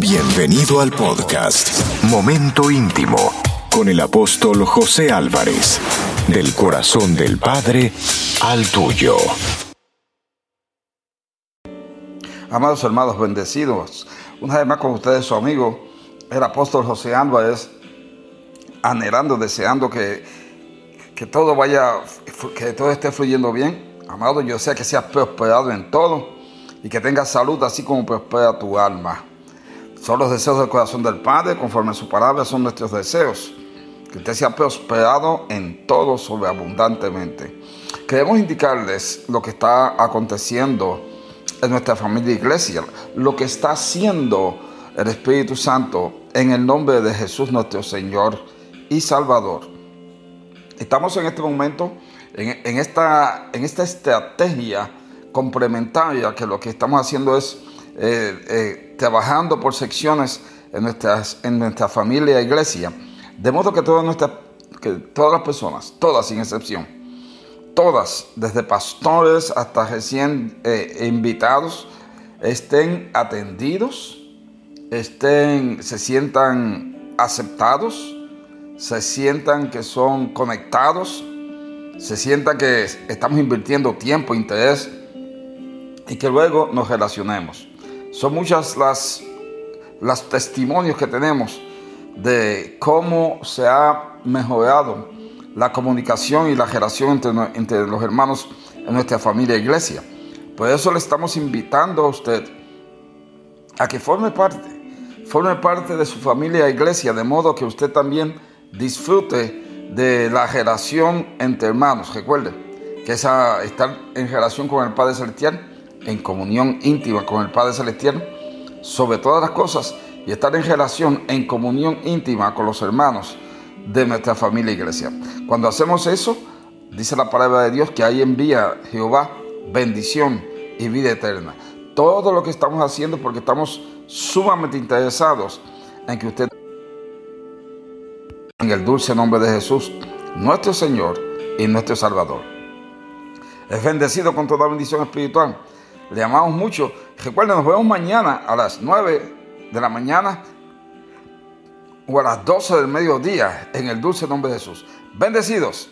Bienvenido al podcast Momento Íntimo con el apóstol José Álvarez, del corazón del Padre al tuyo. Amados hermanos bendecidos, una vez más con ustedes su amigo, el apóstol José Álvarez, anhelando, deseando que, que todo vaya, que todo esté fluyendo bien. Amado, yo sé que seas prosperado en todo y que tengas salud así como prospera tu alma. Son los deseos del corazón del Padre, conforme a su palabra son nuestros deseos. Que usted sea prosperado en todo sobreabundantemente. Queremos indicarles lo que está aconteciendo en nuestra familia iglesia, lo que está haciendo el Espíritu Santo en el nombre de Jesús nuestro Señor y Salvador. Estamos en este momento en, esta, en esta estrategia complementaria que lo que estamos haciendo es eh, eh, trabajando por secciones en, nuestra familia e iglesia, de modo que todas, nuestras, que todas las personas, todas sin excepción, todas, desde pastores hasta recién eh, invitados, estén atendidos, estén, se sientan aceptados, se sientan que son conectados, se sientan que estamos invirtiendo tiempo, interés y que luego nos relacionemos. Son muchas las, las testimonios que tenemos de cómo se ha mejorado la comunicación y la relación entre, entre los hermanos en nuestra familia e iglesia. Por eso le estamos invitando a usted a que forme parte, forme parte de su familia e iglesia, de modo que usted también disfrute de la relación entre hermanos. Recuerde que esa, estar en relación con el Padre Celestial en comunión íntima con el Padre Celestial sobre todas las cosas y estar en relación, en comunión íntima con los hermanos de nuestra familia iglesia. Cuando hacemos eso, dice la palabra de Dios que ahí envía Jehová bendición y vida eterna. Todo lo que estamos haciendo porque estamos sumamente interesados en que usted, en el dulce nombre de Jesús, nuestro Señor y nuestro Salvador, es bendecido con toda bendición espiritual le amamos mucho. Recuerden, nos vemos mañana a las 9 de la mañana o a las 12 del mediodía en el dulce nombre de Jesús. Bendecidos.